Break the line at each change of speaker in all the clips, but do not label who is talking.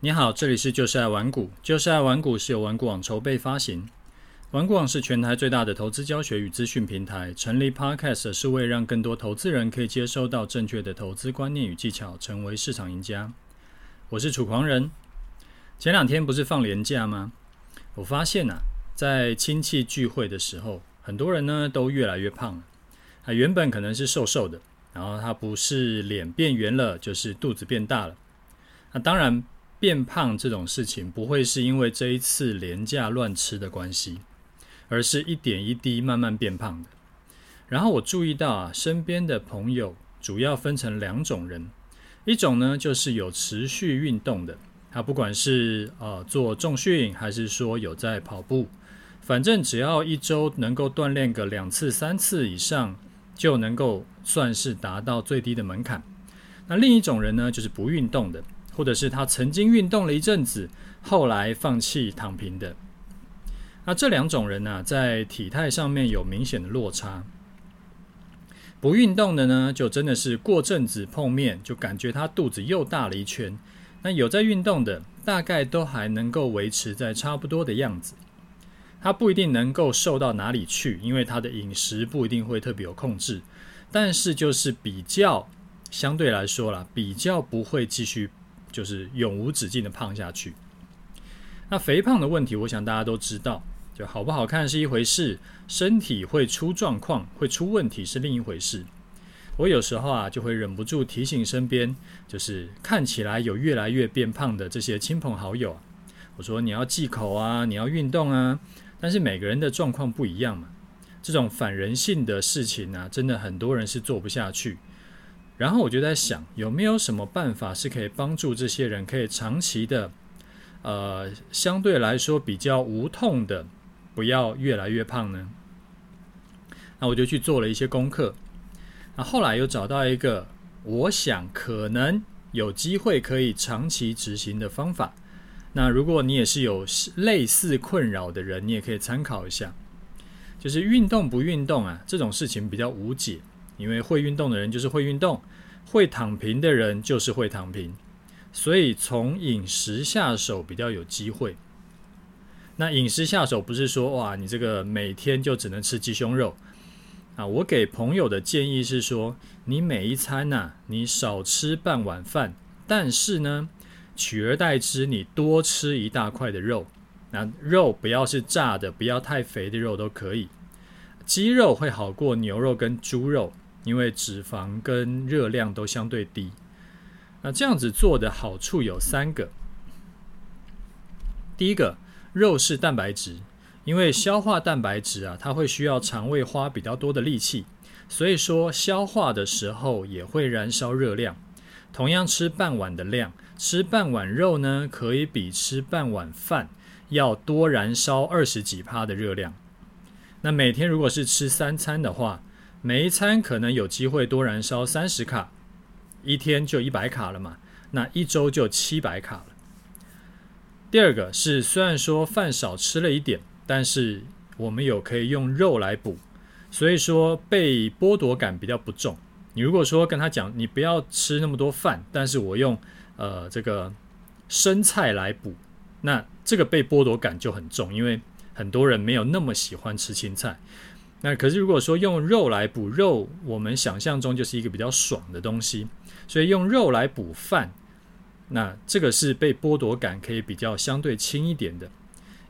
你好，这里是就是爱玩股，就是爱玩股是由玩股网筹备发行。玩股网是全台最大的投资教学与资讯平台，成立 Podcast 是为让更多投资人可以接收到正确的投资观念与技巧，成为市场赢家。我是楚狂人。前两天不是放年假吗？我发现啊，在亲戚聚会的时候，很多人呢都越来越胖了。啊，原本可能是瘦瘦的，然后他不是脸变圆了，就是肚子变大了。那当然。变胖这种事情不会是因为这一次廉价乱吃的关系，而是一点一滴慢慢变胖的。然后我注意到啊，身边的朋友主要分成两种人，一种呢就是有持续运动的，他不管是呃做重训还是说有在跑步，反正只要一周能够锻炼个两次三次以上，就能够算是达到最低的门槛。那另一种人呢，就是不运动的。或者是他曾经运动了一阵子，后来放弃躺平的。那这两种人呢、在体态上面有明显的落差。不运动的呢，就真的是过阵子碰面，就感觉他肚子又大了一圈。那有在运动的，大概都还能够维持在差不多的样子。他不一定能够瘦到哪里去，因为他的饮食不一定会特别有控制。但是就是比较相对来说啦，比较不会继续。就是永无止境的胖下去。那肥胖的问题，我想大家都知道，就好不好看是一回事，身体会出状况、会出问题是另一回事。我有时候啊，就会忍不住提醒身边，就是看起来有越来越变胖的这些亲朋好友，我说你要忌口啊，你要运动啊。但是每个人的状况不一样嘛，这种反人性的事情呢，真的很多人是做不下去。然后我就在想，有没有什么办法是可以帮助这些人可以长期的，呃，相对来说比较无痛的，不要越来越胖呢？那我就去做了一些功课，那后来又找到一个，我想可能有机会可以长期执行的方法。那如果你也是有类似困扰的人，你也可以参考一下。就是运动不运动啊，这种事情比较无解。因为会运动的人就是会运动，会躺平的人就是会躺平，所以从饮食下手比较有机会。那饮食下手不是说哇，你这个每天就只能吃鸡胸肉啊。我给朋友的建议是说，你每一餐呐，你少吃半碗饭，但是呢，取而代之，你多吃一大块的肉。那肉不要是炸的，不要太肥的肉都可以。鸡肉会好过牛肉跟猪肉。因为脂肪跟热量都相对低，那这样子做的好处有三个。第一个，肉是蛋白质，因为消化蛋白质啊，它会需要肠胃花比较多的力气，所以说消化的时候也会燃烧热量。同样吃半碗的量，吃半碗肉呢，可以比吃半碗饭要多燃烧二十几趴的热量。那每天如果是吃三餐的话，每一餐可能有机会多燃烧三十卡，一天就一百卡了嘛，那一周就七百卡了。第二个是，虽然说饭少吃了一点，但是我们有可以用肉来补，所以说被剥夺感比较不重。你如果说跟他讲，你不要吃那么多饭，但是我用呃这个生菜来补，那这个被剥夺感就很重，因为很多人没有那么喜欢吃青菜。那可是，如果说用肉来补肉，我们想象中就是一个比较爽的东西，所以用肉来补饭，那这个是被剥夺感可以比较相对轻一点的，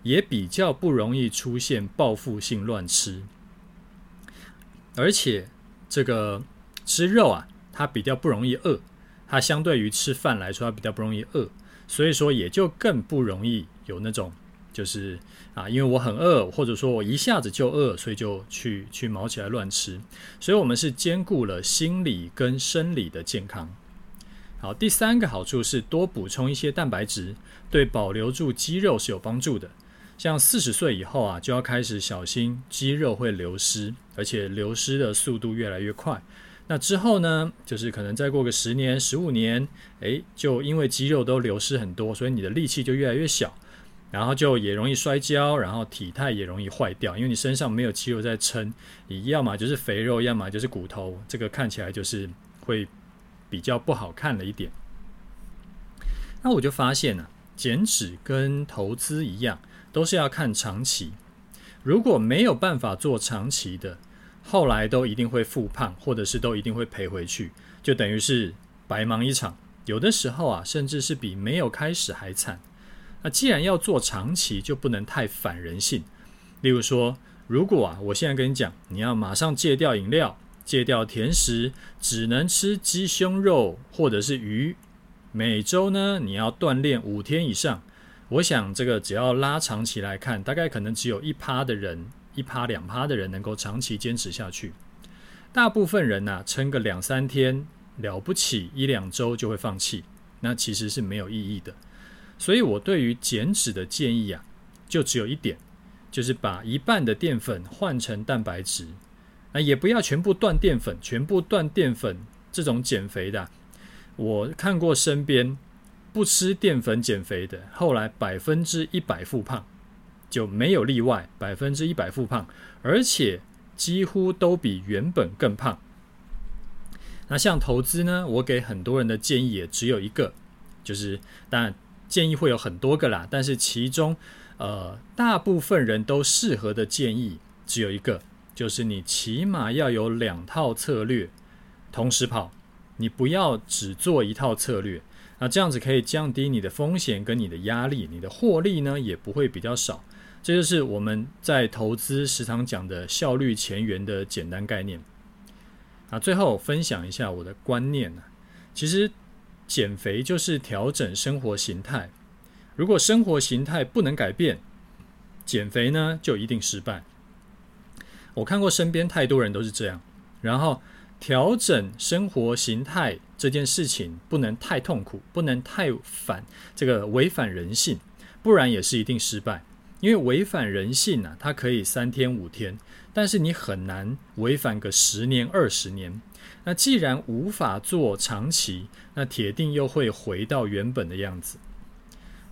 也比较不容易出现报复性乱吃，而且这个吃肉啊，它比较不容易饿，它相对于吃饭来说，它比较不容易饿，所以说也就更不容易有那种。就是啊，因为我很饿，或者说我一下子就饿，所以就去去毛起来乱吃。所以，我们是兼顾了心理跟生理的健康。好，第三个好处是多补充一些蛋白质，对保留住肌肉是有帮助的。像四十岁以后啊，就要开始小心肌肉会流失，而且流失的速度越来越快。那之后呢，就是可能再过个十年、十五年，诶，就因为肌肉都流失很多，所以你的力气就越来越小。然后就也容易摔跤，然后体态也容易坏掉，因为你身上没有肌肉在撑，你要么就是肥肉，要么就是骨头，这个看起来就是会比较不好看了一点。那我就发现呢、啊，减脂跟投资一样，都是要看长期。如果没有办法做长期的，后来都一定会复胖，或者是都一定会赔回去，就等于是白忙一场。有的时候啊，甚至是比没有开始还惨。那既然要做长期，就不能太反人性。例如说，如果啊，我现在跟你讲，你要马上戒掉饮料，戒掉甜食，只能吃鸡胸肉或者是鱼，每周呢你要锻炼五天以上。我想这个只要拉长期来看，大概可能只有一趴的人，一趴两趴的人能够长期坚持下去。大部分人呐，撑个两三天，了不起一两周就会放弃，那其实是没有意义的。所以我对于减脂的建议啊，就只有一点，就是把一半的淀粉换成蛋白质。啊，也不要全部断淀粉，全部断淀粉这种减肥的，我看过身边不吃淀粉减肥的，后来百分之一百复胖，就没有例外，百分之一百复胖，而且几乎都比原本更胖。那像投资呢，我给很多人的建议也只有一个，就是当然。建议会有很多个啦，但是其中，呃，大部分人都适合的建议只有一个，就是你起码要有两套策略同时跑，你不要只做一套策略，那这样子可以降低你的风险跟你的压力，你的获利呢也不会比较少。这就是我们在投资时常讲的效率前缘的简单概念。啊，最后分享一下我的观念呢，其实。减肥就是调整生活形态。如果生活形态不能改变，减肥呢就一定失败。我看过身边太多人都是这样。然后调整生活形态这件事情不能太痛苦，不能太反这个违反人性，不然也是一定失败。因为违反人性啊，它可以三天五天，但是你很难违反个十年二十年。那既然无法做长期，那铁定又会回到原本的样子。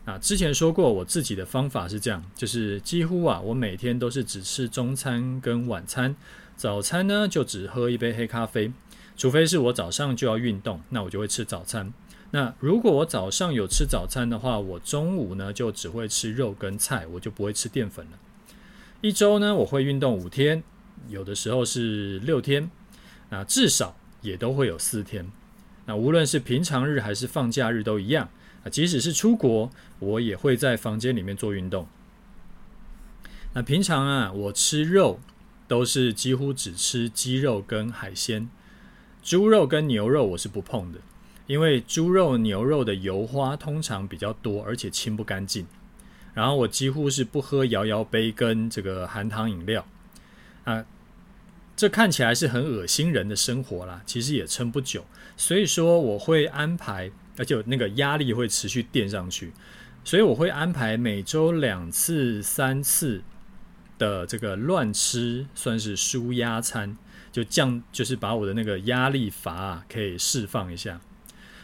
啊，之前说过，我自己的方法是这样，就是几乎啊，我每天都是只吃中餐跟晚餐，早餐呢就只喝一杯黑咖啡，除非是我早上就要运动，那我就会吃早餐。那如果我早上有吃早餐的话，我中午呢就只会吃肉跟菜，我就不会吃淀粉了。一周呢，我会运动五天，有的时候是六天。那至少也都会有四天。那无论是平常日还是放假日都一样。啊，即使是出国，我也会在房间里面做运动。那平常啊，我吃肉都是几乎只吃鸡肉跟海鲜，猪肉跟牛肉我是不碰的，因为猪肉、牛肉的油花通常比较多，而且清不干净。然后我几乎是不喝摇摇杯跟这个含糖饮料啊。这看起来是很恶心人的生活啦，其实也撑不久。所以说我会安排，而且那个压力会持续垫上去，所以我会安排每周两次、三次的这个乱吃，算是舒压餐，就降，就是把我的那个压力阀啊可以释放一下。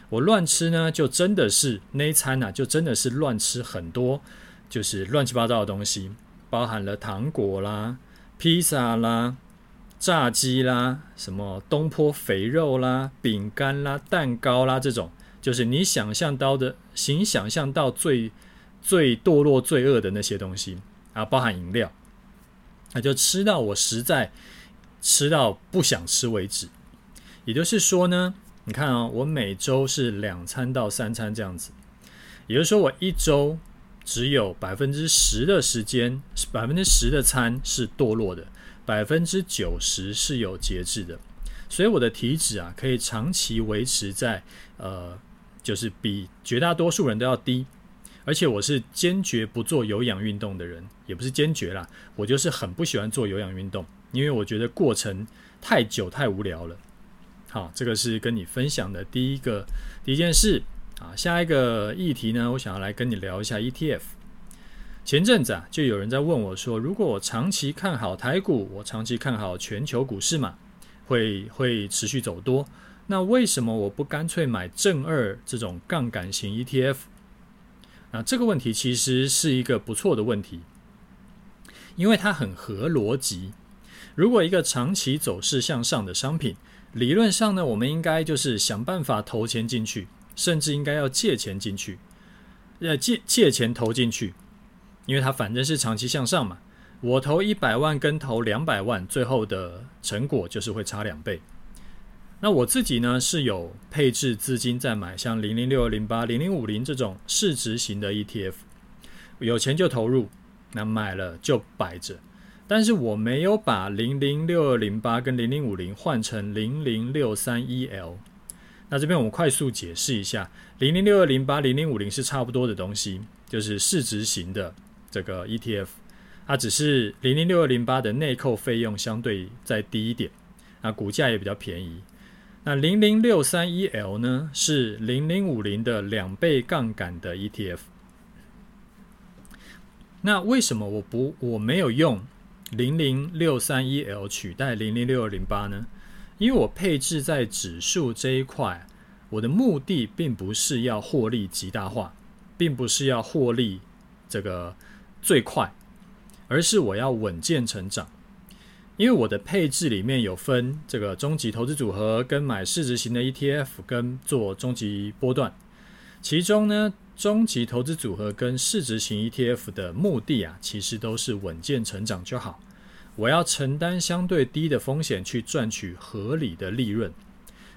我乱吃呢，就真的是那一餐啊，就真的是乱吃很多，就是乱七八糟的东西，包含了糖果啦、披萨啦。炸鸡啦，什么东坡肥肉啦、饼干啦、蛋糕啦，这种就是你想象到的，行想象到最最堕落罪恶的那些东西啊，包含饮料，那就吃到我实在吃到不想吃为止。也就是说呢，你看啊、哦，我每周是两餐到三餐这样子，也就是说我一周只有百分之十的时间，百分之十的餐是堕落的。百分之九十是有节制的，所以我的体脂啊可以长期维持在呃，就是比绝大多数人都要低，而且我是坚决不做有氧运动的人，也不是坚决啦，我就是很不喜欢做有氧运动，因为我觉得过程太久太无聊了。好，这个是跟你分享的第一个第一件事啊，下一个议题呢，我想要来跟你聊一下 ETF。前阵子啊，就有人在问我说：“如果我长期看好台股，我长期看好全球股市嘛，会会持续走多，那为什么我不干脆买正二这种杠杆型 ETF？” 那这个问题其实是一个不错的问题，因为它很合逻辑。如果一个长期走势向上的商品，理论上呢，我们应该就是想办法投钱进去，甚至应该要借钱进去。呃借借钱投进去，因为它反正是长期向上嘛。我投一百万跟投两百万，最后的成果就是会差两倍。那我自己呢是有配置资金在买像零零六二零八、零零五零这种市值型的 ETF，有钱就投入，那买了就摆着。但是我没有把零零六二零八跟零零五零换成零零六三一 L。那这边我们快速解释一下，零零六二零八、零零五零是差不多的东西，就是市值型的这个 ETF，它只是零零六二零八的内扣费用相对再低一点，那股价也比较便宜。那零零六三一 L 呢，是零零五零的两倍杠杆的 ETF。那为什么我不我没有用零零六三一 L 取代零零六二零八呢？因为我配置在指数这一块，我的目的并不是要获利极大化，并不是要获利这个最快，而是我要稳健成长。因为我的配置里面有分这个终极投资组合，跟买市值型的 ETF，跟做终极波段。其中呢，终极投资组合跟市值型 ETF 的目的啊，其实都是稳健成长就好。我要承担相对低的风险去赚取合理的利润。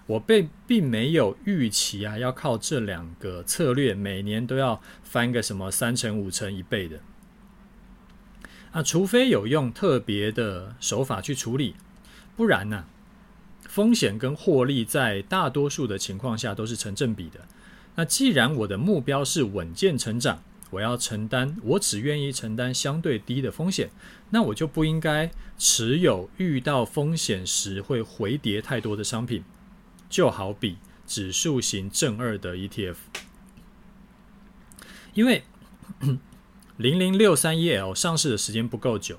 我被并没有预期啊，要靠这两个策略每年都要翻个什么三成、五成、一倍的。啊除非有用特别的手法去处理，不然呢、风险跟获利在大多数的情况下都是成正比的。那既然我的目标是稳健成长，我要承担，我只愿意承担相对低的风险，那我就不应该持有遇到风险时会回跌太多的商品，就好比指数型正二的 ETF，因为。零零六三一 L 上市的时间不够久，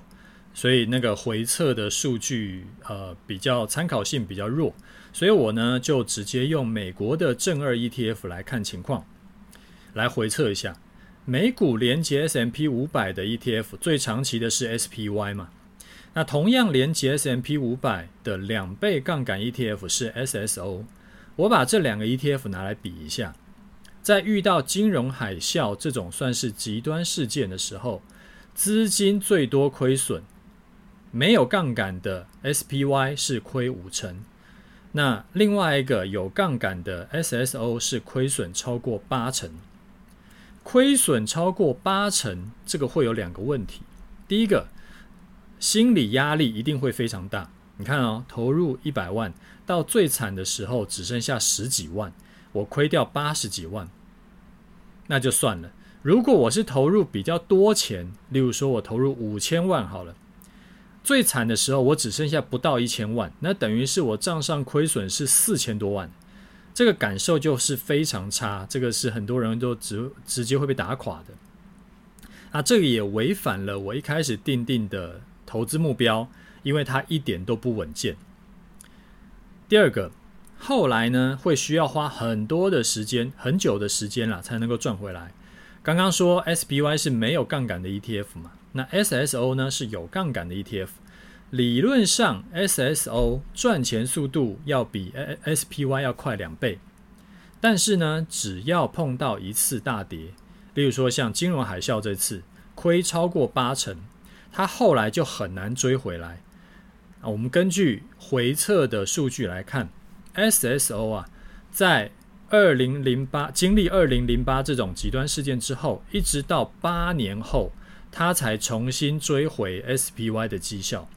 所以那个回测的数据呃比较参考性比较弱，所以我呢就直接用美国的正二 ETF 来看情况，来回测一下美股连接 S M P 五百的 ETF 最长期的是 SPY 嘛，那同样连接 S M P 五百的两倍杠杆 ETF 是 SSO，我把这两个 ETF 拿来比一下。在遇到金融海啸这种算是极端事件的时候，资金最多亏损，没有杠杆的 SPY 是亏五成，那另外一个有杠杆的 SSO 是亏损超过八成。亏损超过八成，这个会有两个问题。第一个，心理压力一定会非常大。你看哦，投入一百万，到最惨的时候只剩下十几万，我亏掉八十几万。那就算了。如果我是投入比较多钱，例如说我投入五千万好了，最惨的时候我只剩下不到一千万，那等于是我账上亏损是四千多万，这个感受就是非常差。这个是很多人都直直接会被打垮的。那这个也违反了我一开始定定的投资目标，因为它一点都不稳健。第二个。后来呢，会需要花很多的时间，很久的时间啦，才能够赚回来。刚刚说 SPY 是没有杠杆的 ETF 嘛，那 SSO 呢是有杠杆的 ETF。理论上 SSO 赚钱速度要比 SPY 要快两倍，但是呢，只要碰到一次大跌，例如说像金融海啸这次亏超过八成，它后来就很难追回来。啊，我们根据回测的数据来看。SSO 啊，在二零零八经历二零零八这种极端事件之后，一直到八年后，他才重新追回 SPY 的绩效。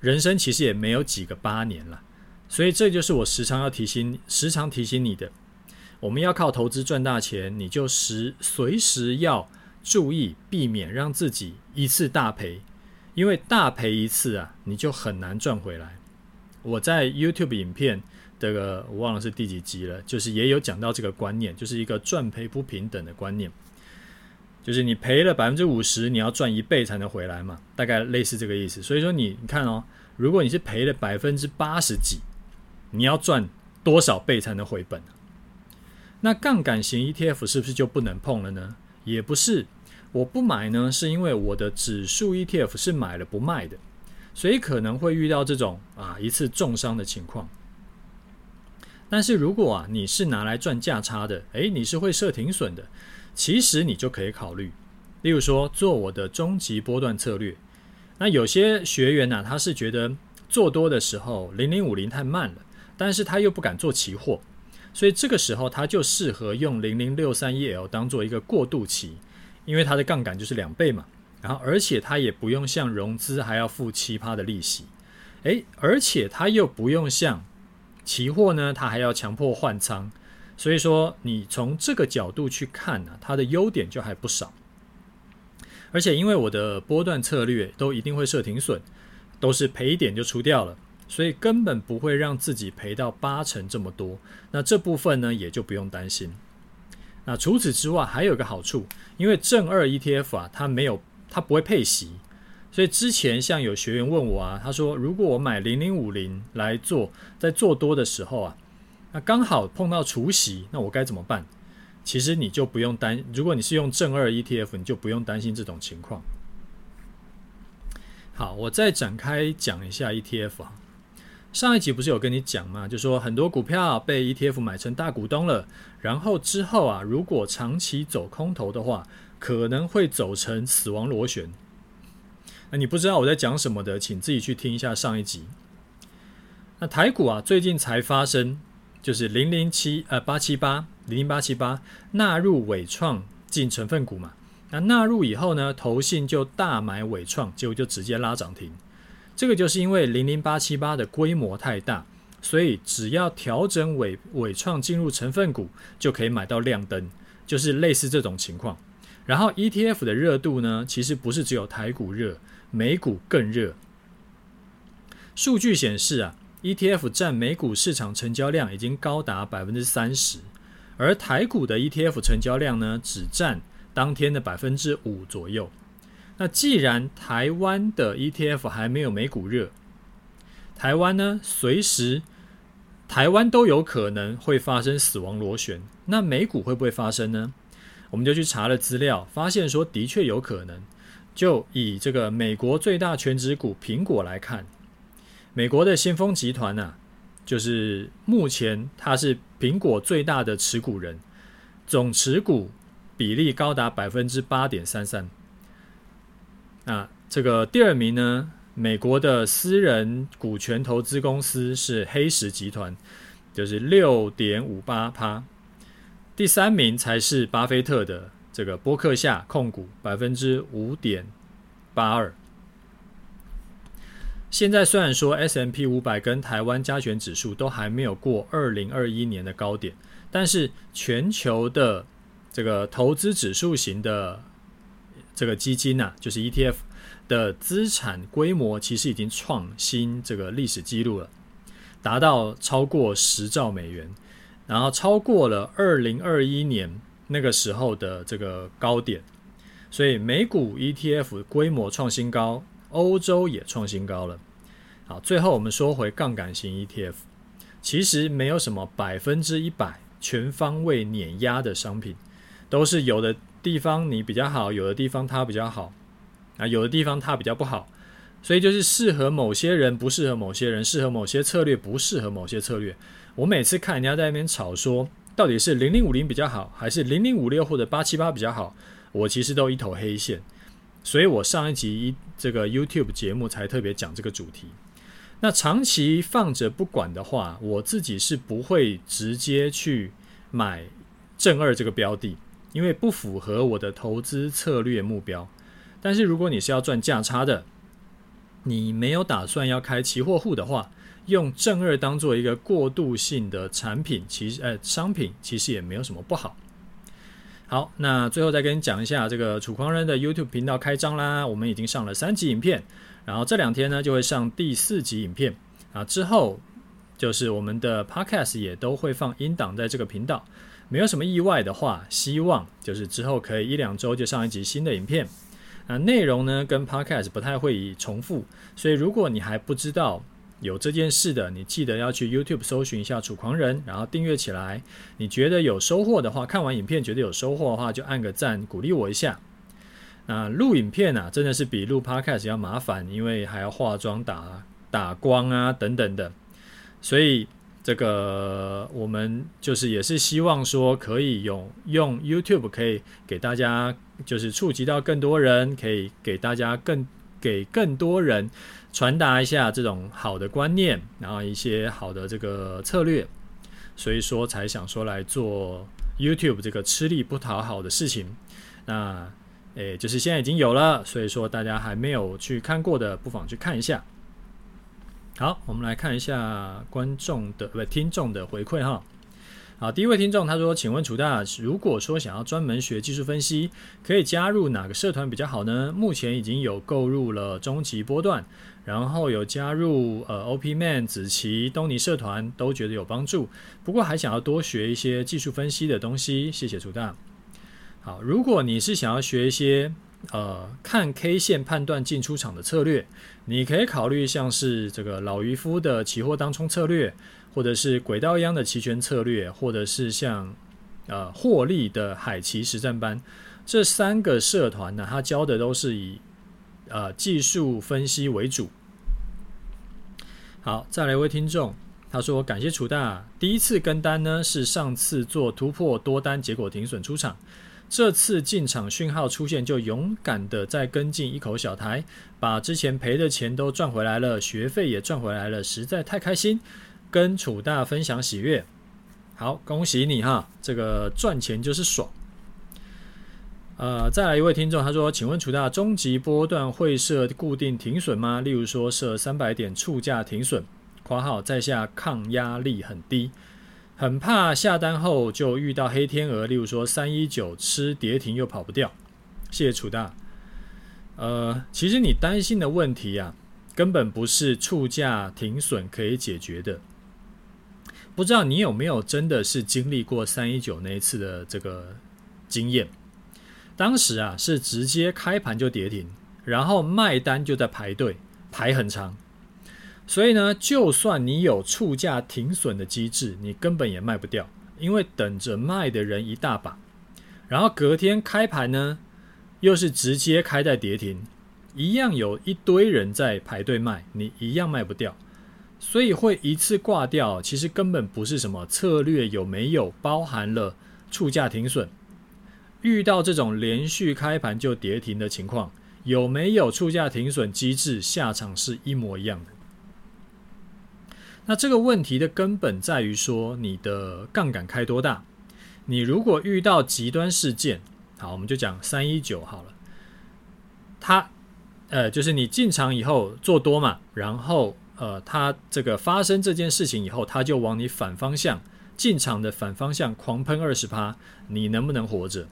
人生其实也没有几个八年了，所以这就是我时常要提醒、时常提醒你的：我们要靠投资赚大钱，你就时随时要注意避免让自己一次大赔，因为大赔一次啊，你就很难赚回来。我在 YouTube 影片这个我忘了是第几集了，就是也有讲到这个观念，就是一个赚赔不平等的观念，就是你赔了百分之五十，你要赚一倍才能回来嘛，大概类似这个意思。所以说你你看哦，如果你是赔了百分之八十几，你要赚多少倍才能回本？那杠杆型 ETF 是不是就不能碰了呢？也不是，我不买呢，是因为我的指数 ETF 是买了不卖的。所以可能会遇到这种啊一次重伤的情况。但是如果啊你是拿来赚价差的，诶，你是会设停损的，其实你就可以考虑，例如说做我的终极波段策略。那有些学员呢、他是觉得做多的时候零零五零太慢了，但是他又不敢做期货，所以这个时候他就适合用零零六三一 L 当做一个过渡期，因为它的杠杆就是两倍嘛，然后而且它也不用像融资还要付七趴的利息，诶，而且它又不用像期货呢，它还要强迫换仓，所以说你从这个角度去看呢、啊，它的优点就还不少。而且因为我的波段策略都一定会设停损，都是赔一点就出掉了，所以根本不会让自己赔到八成这么多。那这部分呢，也就不用担心。那除此之外还有一个好处，因为正二 ETF 啊，它没有，它不会配息，所以之前像有学员问我啊，他说如果我买零零五零来做，在做多的时候啊，那刚好碰到除息，那我该怎么办？其实你就不用担，如果你是用正二 ETF，你就不用担心这种情况。好，我再展开讲一下 ETF 啊。上一集不是有跟你讲吗？就说很多股票被 ETF 买成大股东了，然后之后啊，如果长期走空头的话，可能会走成死亡螺旋。那你不知道我在讲什么的，请自己去听一下上一集。那台股啊，最近才发生。就是零零七呃八七八零零八七八纳入伟创进成分股嘛，那纳入以后呢，投信就大买伟创，结果就直接拉涨停。这个就是因为零零八七八的规模太大，所以只要调整尾尾创进入成分股，就可以买到亮灯，就是类似这种情况。然后 ETF 的热度呢，其实不是只有台股热，美股更热。数据显示啊。ETF 占美股市场成交量已经高达百分之三十，而台股的 ETF 成交量呢，只占当天的百分之五左右。那既然台湾的 ETF 还没有美股热，台湾呢，随时台湾都有可能会发生死亡螺旋。那美股会不会发生呢？我们就去查了资料，发现说的确有可能。就以这个美国最大全职股苹果来看。美国的先锋集团呢、啊，就是目前它是苹果最大的持股人，总持股比例高达百分之八点三三。啊，这个第二名呢，美国的私人股权投资公司是黑石集团，就是六点五八趴。第三名才是巴菲特的这个波克夏控股，百分之五点八二。现在虽然说 S M P 五百跟台湾加权指数都还没有过二零二一年的高点，但是全球的这个投资指数型的这个基金呐、啊，就是 ETF 的资产规模其实已经创新这个历史记录了，达到超过十兆美元，然后超过了二零二一年那个时候的这个高点，所以美股 ETF 规模创新高。欧洲也创新高了。好，最后我们说回杠杆型 ETF，其实没有什么百分之一百全方位碾压的商品，都是有的地方你比较好，有的地方它比较好，啊，有的地方它比较不好，所以就是适合某些人，不适合某些人，适合某些策略，不适合某些策略。我每次看人家在那边吵说，到底是零零五零比较好，还是零零五六或者八七八比较好，我其实都一头黑线。所以我上一集这个 YouTube 节目才特别讲这个主题。那长期放着不管的话，我自己是不会直接去买正二这个标的，因为不符合我的投资策略目标。但是如果你是要赚价差的，你没有打算要开期货户的话，用正二当做一个过渡性的产品，其实呃商品其实也没有什么不好。好，那最后再跟你讲一下这个楚狂人的 YouTube 频道开张啦，我们已经上了三集影片，然后这两天呢就会上第四集影片啊，之后就是我们的 Podcast 也都会放音档在这个频道，没有什么意外的话，希望就是之后可以一两周就上一集新的影片，那内容呢跟 Podcast 不太会重复，所以如果你还不知道。有这件事的，你记得要去 YouTube 搜寻一下“楚狂人”，然后订阅起来。你觉得有收获的话，看完影片觉得有收获的话，就按个赞，鼓励我一下。那录影片啊，真的是比录 Podcast 要麻烦，因为还要化妆、打打光啊等等的。所以这个我们就是也是希望说可以用用 YouTube 可以给大家就是触及到更多人，可以给大家更给更多人传达一下这种好的观念，然后一些好的这个策略，所以说才想说来做 YouTube 这个吃力不讨好的事情。那诶，就是现在已经有了，所以说大家还没有去看过的，不妨去看一下。好，我们来看一下观众的不听众的回馈哈。好，第一位听众他说：“请问楚大，如果说想要专门学技术分析，可以加入哪个社团比较好呢？目前已经有购入了终极波段，然后有加入呃 OP-Man、子琪、东尼社团，都觉得有帮助。不过还想要多学一些技术分析的东西。谢谢楚大。好，如果你是想要学一些。”呃，看 K 线判断进出场的策略，你可以考虑像是这个老渔夫的期货当冲策略，或者是轨道央的期权策略，或者是像呃获利的海奇实战班，这三个社团呢，它教的都是以呃技术分析为主。好，再来一位听众，他说感谢楚大，第一次跟单呢是上次做突破多单，结果停损出场。这次进场讯号出现，就勇敢的再跟进一口小台，把之前赔的钱都赚回来了，学费也赚回来了，实在太开心，跟楚大分享喜悦。好，恭喜你哈，这个赚钱就是爽。呃，再来一位听众，他说：“请问楚大，终极波段会设固定停损吗？例如说设三百点触价停损（括号在下抗压力很低）。”很怕下单后就遇到黑天鹅，例如说三一九吃跌停又跑不掉。谢谢楚大。呃，其实你担心的问题啊，根本不是触价停损可以解决的。不知道你有没有真的是经历过三一九那一次的这个经验？当时啊是直接开盘就跌停，然后卖单就在排队，排很长。所以呢，就算你有触价停损的机制，你根本也卖不掉，因为等着卖的人一大把。然后隔天开盘呢，又是直接开在跌停，一样有一堆人在排队卖，你一样卖不掉。所以会一次挂掉，其实根本不是什么策略有没有包含了触价停损。遇到这种连续开盘就跌停的情况，有没有触价停损机制，下场是一模一样的。那这个问题的根本在于说，你的杠杆开多大？你如果遇到极端事件，好，我们就讲三一九好了。它，呃，就是你进场以后做多嘛，然后呃，它这个发生这件事情以后，它就往你反方向进场的反方向狂喷二十趴，你能不能活着？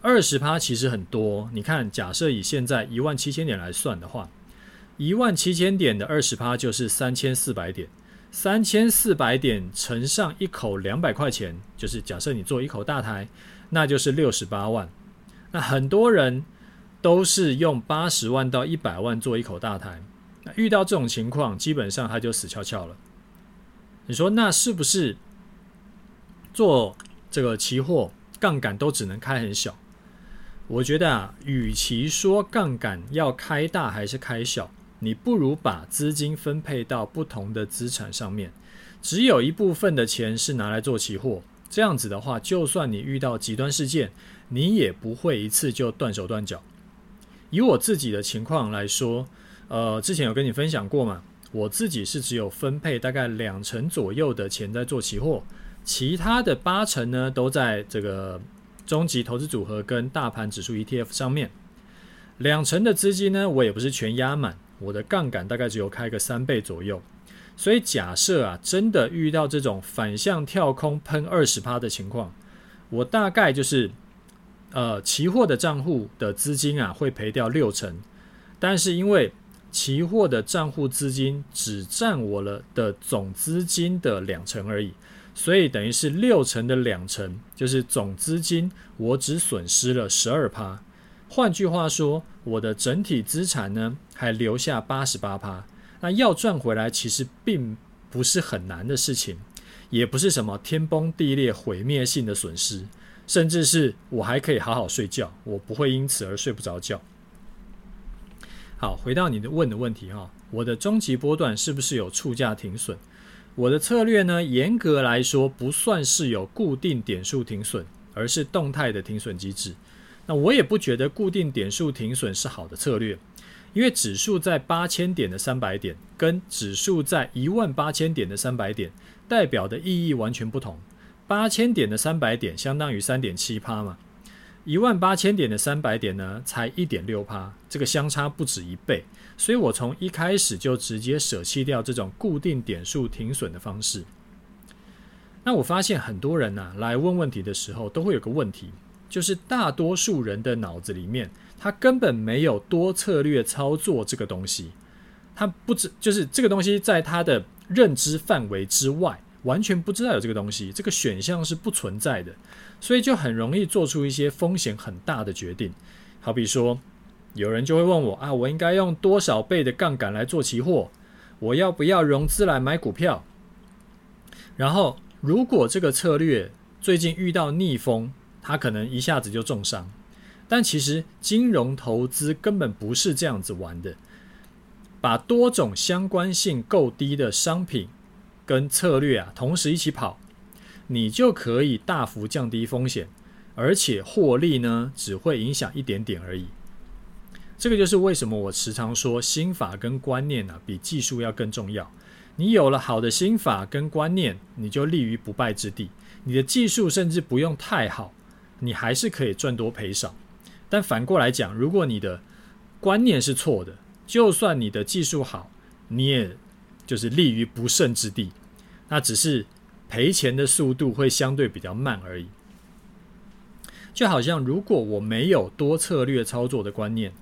二十趴其实很多，你看，假设以现在一万七千点来算的话。一万七千点的二十趴就是三千四百点，三千四百点乘上一口两百块钱，就是假设你做一口大台，那就是六十八万。那很多人都是用八十万到一百万做一口大台，那遇到这种情况，基本上他就死翘翘了。你说那是不是做这个期货杠杆都只能开很小？我觉得啊，与其说杠杆要开大还是开小。你不如把资金分配到不同的资产上面，只有一部分的钱是拿来做期货。这样子的话，就算你遇到极端事件，你也不会一次就断手断脚。以我自己的情况来说，呃，之前有跟你分享过嘛，我自己是只有分配大概两成左右的钱在做期货，其他的八成呢都在这个终极投资组合跟大盘指数 ETF 上面。两成的资金呢，我也不是全压满。我的杠杆大概只有开个三倍左右，所以假设啊，真的遇到这种反向跳空喷二十趴的情况，我大概就是，呃，期货的账户的资金啊会赔掉六成，但是因为期货的账户资金只占我了的总资金的两成而已，所以等于是六成的两成，就是总资金我只损失了十二趴。换句话说，我的整体资产呢还留下八十八趴，那要赚回来其实并不是很难的事情，也不是什么天崩地裂、毁灭性的损失，甚至是我还可以好好睡觉，我不会因此而睡不着觉。好，回到你的问的问题哈，我的终极波段是不是有触价停损？我的策略呢，严格来说不算是有固定点数停损，而是动态的停损机制。那我也不觉得固定点数停损是好的策略，因为指数在八千点的三百点，跟指数在一万八千点的三百点，代表的意义完全不同。八千点的三百点相当于三点七趴嘛，一万八千点的三百点呢，才一点六趴，这个相差不止一倍。所以我从一开始就直接舍弃掉这种固定点数停损的方式。那我发现很多人呢、来问问题的时候，都会有个问题。就是大多数人的脑子里面，他根本没有多策略操作这个东西，他不知就是这个东西在他的认知范围之外，完全不知道有这个东西，这个选项是不存在的，所以就很容易做出一些风险很大的决定。好比说，有人就会问我啊，我应该用多少倍的杠杆来做期货？我要不要融资来买股票？然后，如果这个策略最近遇到逆风，他可能一下子就重伤，但其实金融投资根本不是这样子玩的。把多种相关性够低的商品跟策略啊，同时一起跑，你就可以大幅降低风险，而且获利呢，只会影响一点点而已。这个就是为什么我时常说心法跟观念啊，比技术要更重要。你有了好的心法跟观念，你就立于不败之地。你的技术甚至不用太好。你还是可以赚多赔少，但反过来讲，如果你的观念是错的，就算你的技术好，你也就是立于不胜之地，那只是赔钱的速度会相对比较慢而已。就好像如果我没有多策略操作的观念，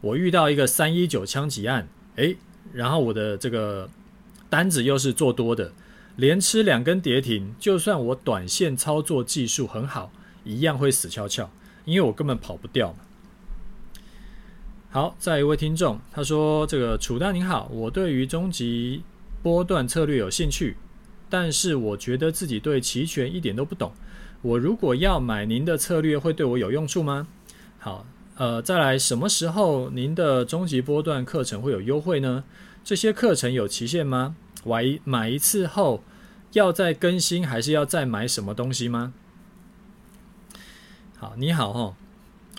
我遇到一个三一九枪击案，诶，然后我的这个单子又是做多的，连吃两根跌停，就算我短线操作技术很好。一样会死翘翘，因为我根本跑不掉嘛。好，再一位听众，他说：“这个楚大您好，我对于终极波段策略有兴趣，但是我觉得自己对期权一点都不懂。我如果要买您的策略，会对我有用处吗？”好，呃，再来，什么时候您的终极波段课程会有优惠呢？这些课程有期限吗？买买一次后要再更新，还是要再买什么东西吗？好，你好哈。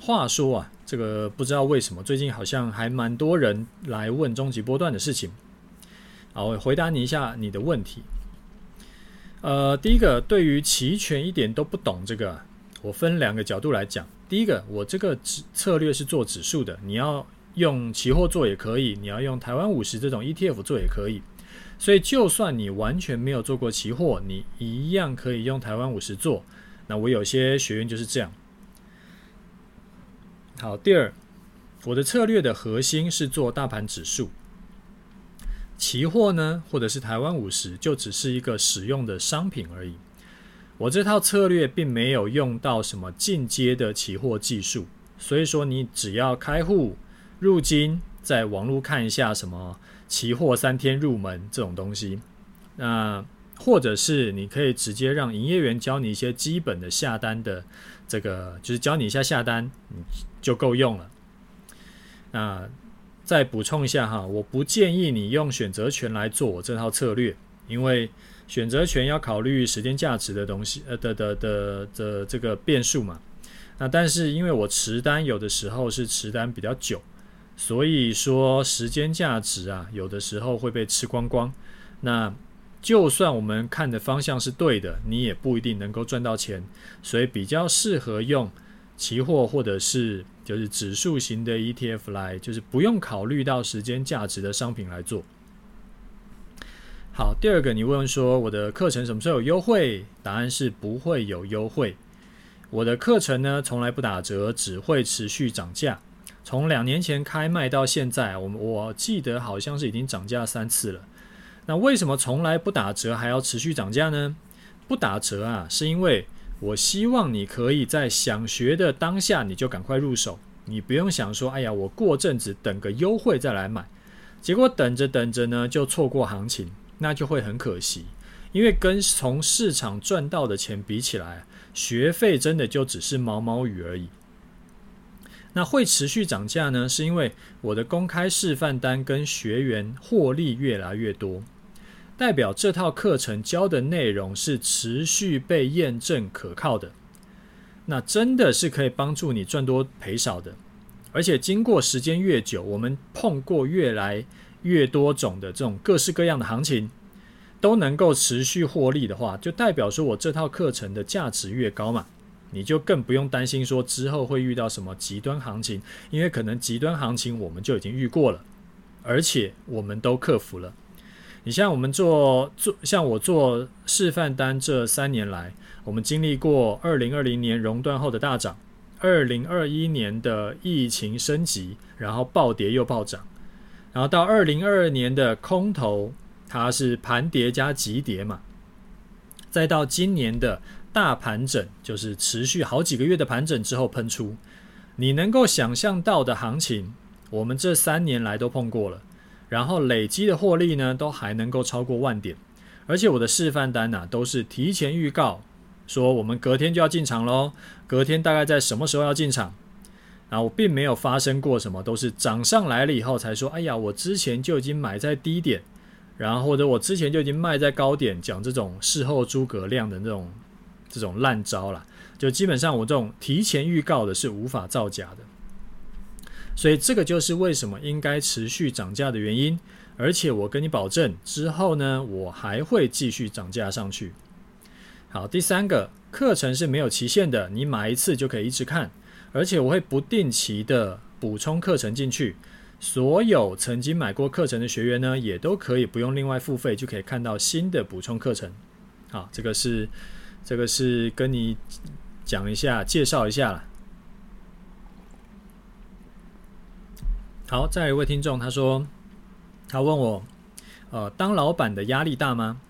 话说啊，这个不知道为什么最近好像还蛮多人来问终极波段的事情。好，我回答你一下你的问题。呃，第一个，对于期权一点都不懂，这个我分两个角度来讲。第一个，我这个策略是做指数的，你要用期货做也可以，你要用台湾五十这种 ETF 做也可以。所以，就算你完全没有做过期货，你一样可以用台湾五十做。那我有些学员就是这样。好，第二，我的策略的核心是做大盘指数，期货呢，或者是台湾五十，就只是一个使用的商品而已。我这套策略并没有用到什么进阶的期货技术，所以说你只要开户入金，在网络看一下什么期货三天入门这种东西，那或者是你可以直接让营业员教你一些基本的下单的。这个就是教你一下下单，你就够用了。那再补充一下哈，我不建议你用选择权来做我这套策略，因为选择权要考虑时间价值的东西，呃的的的的这个变数嘛。那但是因为我持单有的时候是持单比较久，所以说时间价值啊，有的时候会被吃光光。那就算我们看的方向是对的，你也不一定能够赚到钱，所以比较适合用期货或者是就是指数型的 ETF 来，就是不用考虑到时间价值的商品来做。好，第二个你问说我的课程什么时候有优惠？答案是不会有优惠。我的课程呢，从来不打折，只会持续涨价。从两年前开卖到现在，我我记得好像是已经涨价三次了。那为什么从来不打折还要持续涨价呢？不打折啊，是因为我希望你可以在想学的当下你就赶快入手，你不用想说，哎呀，我过阵子等个优惠再来买，结果等着等着呢就错过行情，那就会很可惜。因为跟从市场赚到的钱比起来，学费真的就只是毛毛雨而已。那会持续涨价呢？是因为我的公开示范单跟学员获利越来越多。代表这套课程教的内容是持续被验证可靠的。那真的是可以帮助你赚多赔少的，而且经过时间越久，我们碰过越来越多种的这种各式各样的行情，都能够持续获利的话，就代表说我这套课程的价值越高嘛，你就更不用担心说之后会遇到什么极端行情，因为可能极端行情我们就已经遇过了，而且我们都克服了。你像我们做做，像我做示范单这三年来，我们经历过二零二零年熔断后的大涨，二零二一年的疫情升级，然后暴跌又暴涨，然后到二零二二年的空头，它是盘跌加急跌嘛，再到今年的大盘整，就是持续好几个月的盘整之后喷出，你能够想象到的行情，我们这三年来都碰过了。然后累积的获利呢，都还能够超过万点，而且我的示范单呐、都是提前预告，说我们隔天就要进场喽，隔天大概在什么时候要进场，然后我并没有发生过什么，都是涨上来了以后才说，哎呀，我之前就已经买在低点，然后或者我之前就已经卖在高点，讲这种事后诸葛亮的那种这种烂招啦，就基本上我这种提前预告的是无法造假的。所以这个就是为什么应该持续涨价的原因，而且我跟你保证，之后呢，我还会继续涨价上去。好，第三个课程是没有期限的，你买一次就可以一直看，而且我会不定期的补充课程进去。所有曾经买过课程的学员呢，也都可以不用另外付费就可以看到新的补充课程。好，这个是这个是跟你讲一下，介绍一下了。好，再一位听众，他说，他问我，呃，当老板的压力大吗？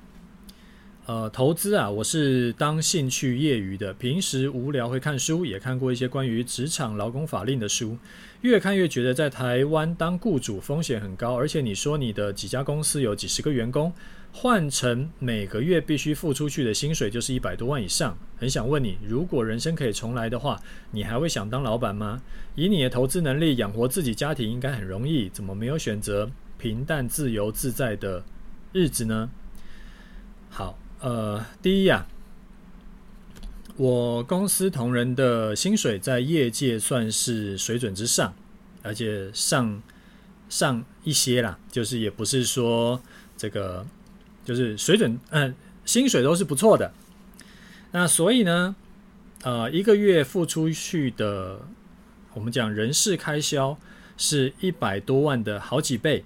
呃，投资啊，我是当兴趣业余的，平时无聊会看书，也看过一些关于职场劳工法令的书，越看越觉得在台湾当雇主风险很高，而且你说你的几家公司有几十个员工。换成每个月必须付出去的薪水就是一百多万以上，很想问你，如果人生可以重来的话，你还会想当老板吗？以你的投资能力养活自己家庭应该很容易，怎么没有选择平淡、自由自在的日子呢？好，呃，第一呀、啊，我公司同仁的薪水在业界算是水准之上，而且上上一些啦，就是也不是说这个。就是水准，嗯、薪水都是不错的。那所以呢，呃，一个月付出去的，我们讲人事开销是一百多万的好几倍。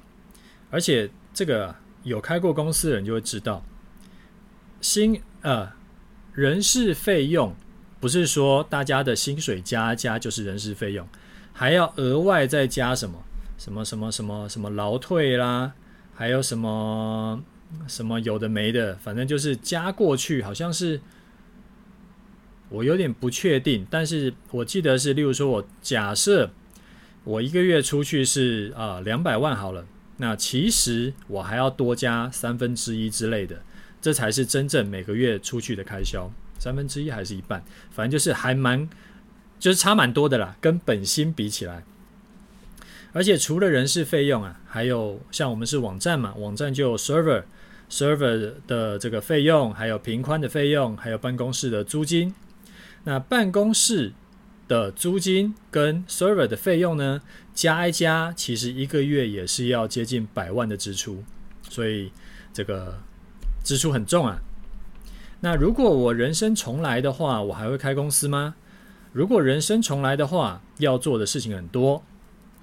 而且这个有开过公司的人就会知道，薪呃人事费用不是说大家的薪水加加就是人事费用，还要额外再加什么什么什么什么什么劳退啦，还有什么。什么有的没的，反正就是加过去，好像是我有点不确定，但是我记得是，例如说我假设我一个月出去是啊两百万好了，那其实我还要多加三分之一之类的，这才是真正每个月出去的开销，三分之一还是一半，反正就是还蛮就是差蛮多的啦，跟本薪比起来。而且除了人事费用啊，还有像我们是网站嘛，网站就有 server 的这个费用，还有平宽的费用，还有办公室的租金。那办公室的租金跟 server 的费用呢，加一加，其实一个月也是要接近百万的支出，所以这个支出很重啊。那如果我人生重来的话，我还会开公司吗？如果人生重来的话，要做的事情很多。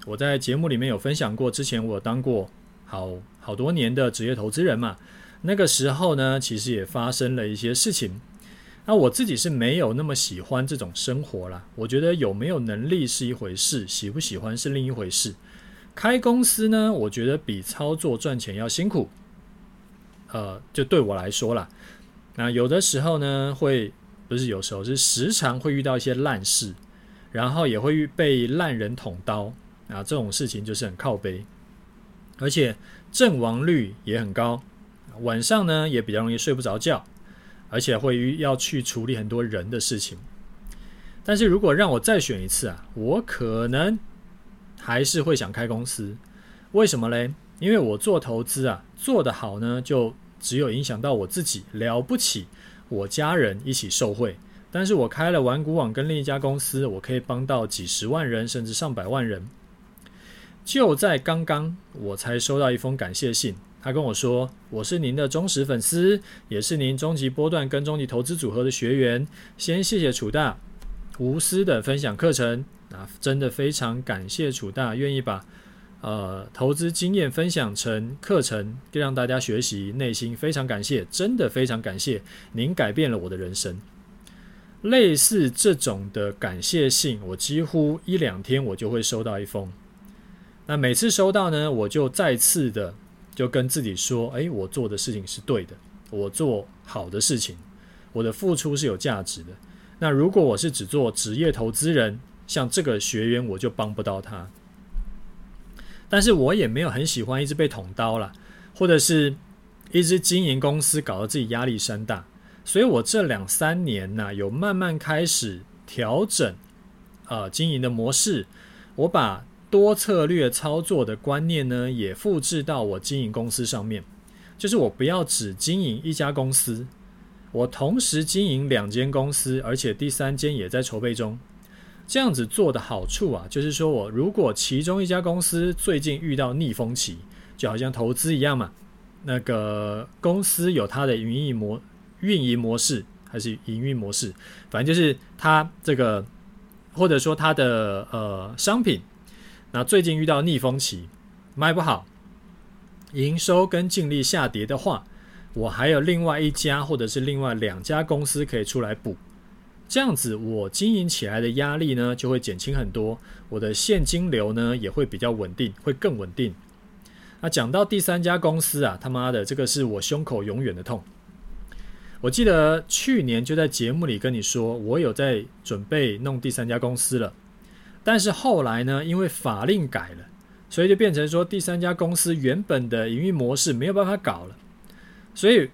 我在节目里面有分享过，之前我当过好好多年的职业投资人嘛。那个时候呢，其实也发生了一些事情。那我自己是没有那么喜欢这种生活啦。我觉得有没有能力是一回事，喜不喜欢是另一回事。开公司呢，我觉得比操作赚钱要辛苦。呃，就对我来说啦，那有的时候呢，会不是有时候，是时常会遇到一些烂事，然后也会被烂人捅刀。啊，这种事情就是很靠背，而且阵亡率也很高，晚上呢也比较容易睡不着觉，而且会要去处理很多人的事情。但是如果让我再选一次啊，我可能还是会想开公司。为什么嘞？因为我做投资啊，做得好呢，就只有影响到我自己，了不起，我家人一起受惠。但是我开了玩股网跟另一家公司，我可以帮到几十万人，甚至上百万人。就在刚刚，我才收到一封感谢信。他跟我说：“我是您的忠实粉丝，也是您终极波段跟终极投资组合的学员。先谢谢楚大无私的分享课程啊，真的非常感谢楚大愿意把呃投资经验分享成课程，让大家学习。内心非常感谢，真的非常感谢您改变了我的人生。类似这种的感谢信，我几乎一两天我就会收到一封。那每次收到呢，我就再次的。”就跟自己说：“诶，我做的事情是对的，我做好的事情，我的付出是有价值的。那如果我是只做职业投资人，像这个学员，我就帮不到他。但是我也没有很喜欢一直被捅刀了，或者是一直经营公司搞得自己压力山大。所以我这两三年呢，有慢慢开始调整，呃，经营的模式，我把。”多策略操作的观念呢，也复制到我经营公司上面。就是我不要只经营一家公司，我同时经营两间公司，而且第三间也在筹备中。这样子做的好处啊，就是说我如果其中一家公司最近遇到逆风期，就好像投资一样嘛，那个公司有它的运营模运营模式还是营运模式，反正就是它这个或者说它的呃商品。那最近遇到逆风期，卖不好，营收跟净利下跌的话，我还有另外一家或者是另外两家公司可以出来补，这样子我经营起来的压力呢就会减轻很多，我的现金流呢也会比较稳定，会更稳定。那讲到第三家公司啊，他妈的这个是我胸口永远的痛。我记得去年就在节目里跟你说，我有在准备弄第三家公司了。但是后来呢，因为法令改了，所以就变成说第三家公司原本的营运模式没有办法搞了，所以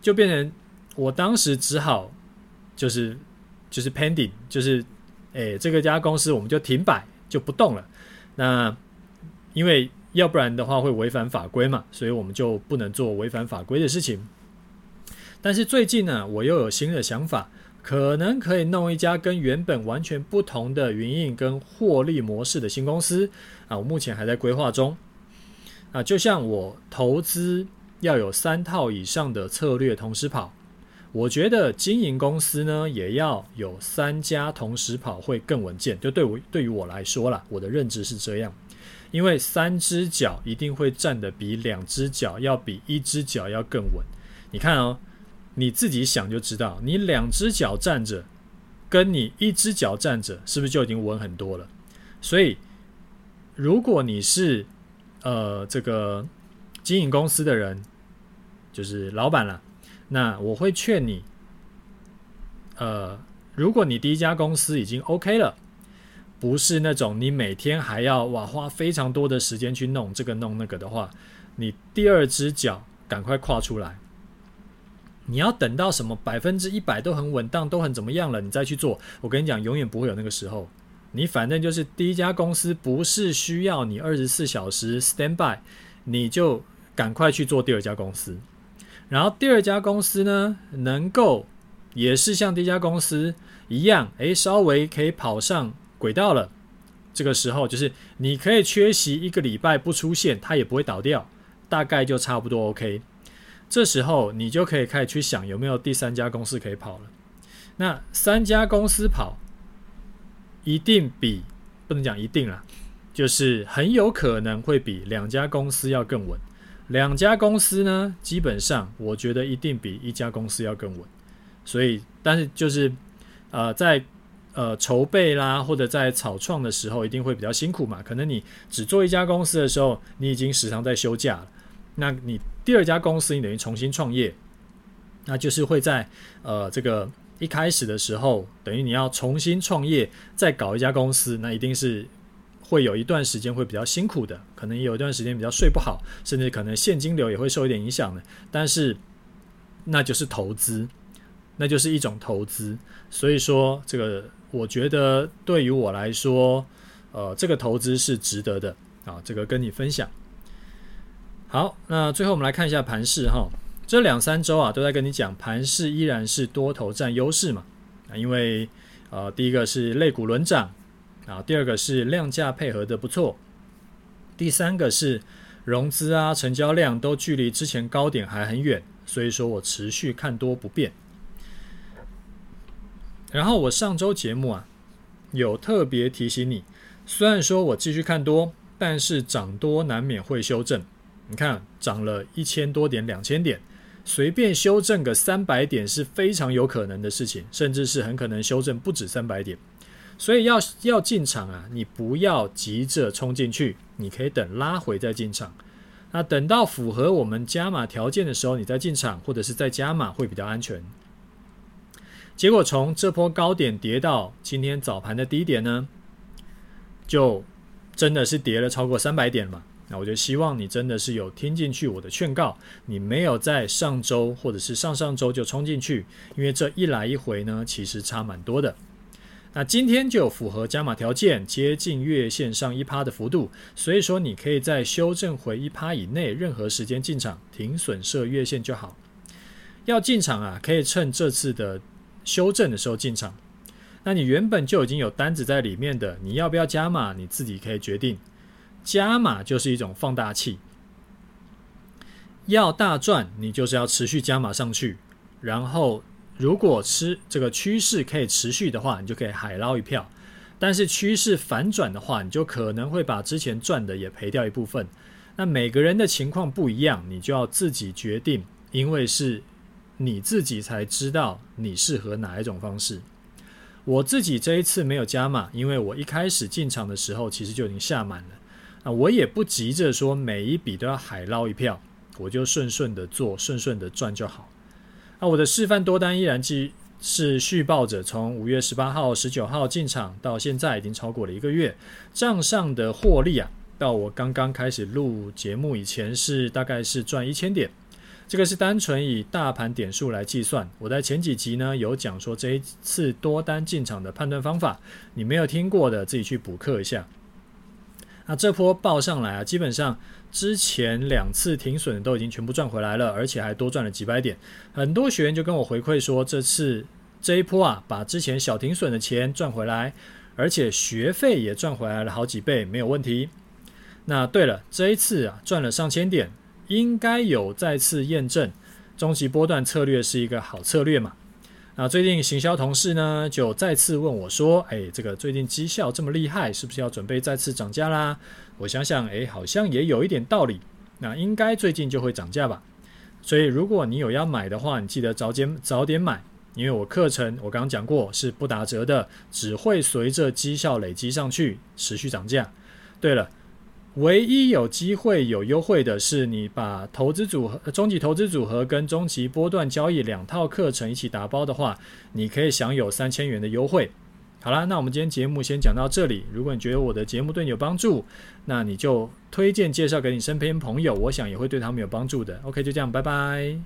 就变成我当时只好就是就是 pending，就是诶这个家公司我们就停摆就不动了。那因为要不然的话会违反法规嘛，所以我们就不能做违反法规的事情。但是最近呢，我又有新的想法。可能可以弄一家跟原本完全不同的营运跟获利模式的新公司啊，我目前还在规划中啊。就像我投资要有三套以上的策略同时跑，我觉得经营公司呢也要有三家同时跑会更稳健。就对我对于我来说啦，我的认知是这样，因为三只脚一定会站得比两只脚要比一只脚要更稳。你看哦。你自己想就知道，你两只脚站着，跟你一只脚站着，是不是就已经稳很多了？所以，如果你是呃这个经营公司的人，就是老板了，那我会劝你，呃，如果你第一家公司已经 OK 了，不是那种你每天还要哇花非常多的时间去弄这个弄那个的话，你第二只脚赶快跨出来。你要等到什么百分之一百都很稳当，都很怎么样了，你再去做。我跟你讲，永远不会有那个时候。你反正就是第一家公司不是需要你二十四小时 stand by，你就赶快去做第二家公司。然后第二家公司呢，能够也是像第一家公司一样，诶，稍微可以跑上轨道了。这个时候就是你可以缺席一个礼拜不出现，它也不会倒掉，大概就差不多 OK。这时候你就可以开始去想有没有第三家公司可以跑了。那三家公司跑，一定比不能讲一定啦，就是很有可能会比两家公司要更稳。两家公司呢，基本上我觉得一定比一家公司要更稳。所以，但是就是呃，在呃筹备啦，或者在草创的时候，一定会比较辛苦嘛。可能你只做一家公司的时候，你已经时常在休假了。那你第二家公司，你等于重新创业，那就是会在呃这个一开始的时候，等于你要重新创业，再搞一家公司，那一定是会有一段时间会比较辛苦的，可能有一段时间比较睡不好，甚至可能现金流也会受一点影响的。但是那就是投资，那就是一种投资。所以说，这个我觉得对于我来说，呃，这个投资是值得的啊。这个跟你分享。好，那最后我们来看一下盘势哈。这两三周啊，都在跟你讲盘势依然是多头占优势嘛。啊，因为呃，第一个是类股轮涨啊，第二个是量价配合的不错，第三个是融资啊、成交量都距离之前高点还很远，所以说我持续看多不变。然后我上周节目啊，有特别提醒你，虽然说我继续看多，但是涨多难免会修正。你看，涨了一千多点、两千点。随便修正个三百点是非常有可能的事情，甚至是很可能修正不止三百点。所以要要进场啊，你不要急着冲进去，你可以等拉回再进场。那等到符合我们加码条件的时候，你再进场，或者是再加码会比较安全。结果从这波高点跌到今天早盘的低点呢，就真的是跌了超过三百点嘛。那我就希望你真的是有听进去我的劝告，你没有在上周或者是上上周就冲进去，因为这一来一回呢，其实差蛮多的。那今天就符合加码条件，接近月线上一趴的幅度，所以说你可以在修正回一趴以内，任何时间进场，停损设月线就好。要进场啊，可以趁这次的修正的时候进场。那你原本就已经有单子在里面的，你要不要加码，你自己可以决定。加码就是一种放大器，要大赚，你就是要持续加码上去。然后，如果吃这个趋势可以持续的话，你就可以海捞一票。但是趋势反转的话，你就可能会把之前赚的也赔掉一部分。那每个人的情况不一样，你就要自己决定，因为是你自己才知道你适合哪一种方式。我自己这一次没有加码，因为我一开始进场的时候其实就已经下满了。啊，我也不急着说每一笔都要海捞一票，我就顺顺的做，顺顺的赚就好。那我的示范多单依然继是续报着，从五月十八号、十九号进场到现在已经超过了一个月，账上的获利啊，到我刚刚开始录节目以前是大概是赚一千点，这个是单纯以大盘点数来计算。我在前几集呢有讲说这一次多单进场的判断方法，你没有听过的自己去补课一下。那这波报上来啊，基本上之前两次停损都已经全部赚回来了，而且还多赚了几百点。很多学员就跟我回馈说，这次这一波啊，把之前小停损的钱赚回来，而且学费也赚回来了好几倍，没有问题。那对了，这一次啊赚了上千点，应该有再次验证终极波段策略是一个好策略嘛。那最近行销同事呢，就再次问我说：“哎，这个最近绩效这么厉害，是不是要准备再次涨价啦？”我想想，哎，好像也有一点道理。那应该最近就会涨价吧？所以如果你有要买的话，你记得早点早点买，因为我课程我刚刚讲过是不打折的，只会随着绩效累积上去持续涨价。对了。唯一有机会有优惠的是，你把投资组合、中级投资组合跟中级波段交易两套课程一起打包的话，你可以享有三千元的优惠。好啦，那我们今天节目先讲到这里。如果你觉得我的节目对你有帮助，那你就推荐介绍给你身边朋友，我想也会对他们有帮助的。OK，就这样，拜拜。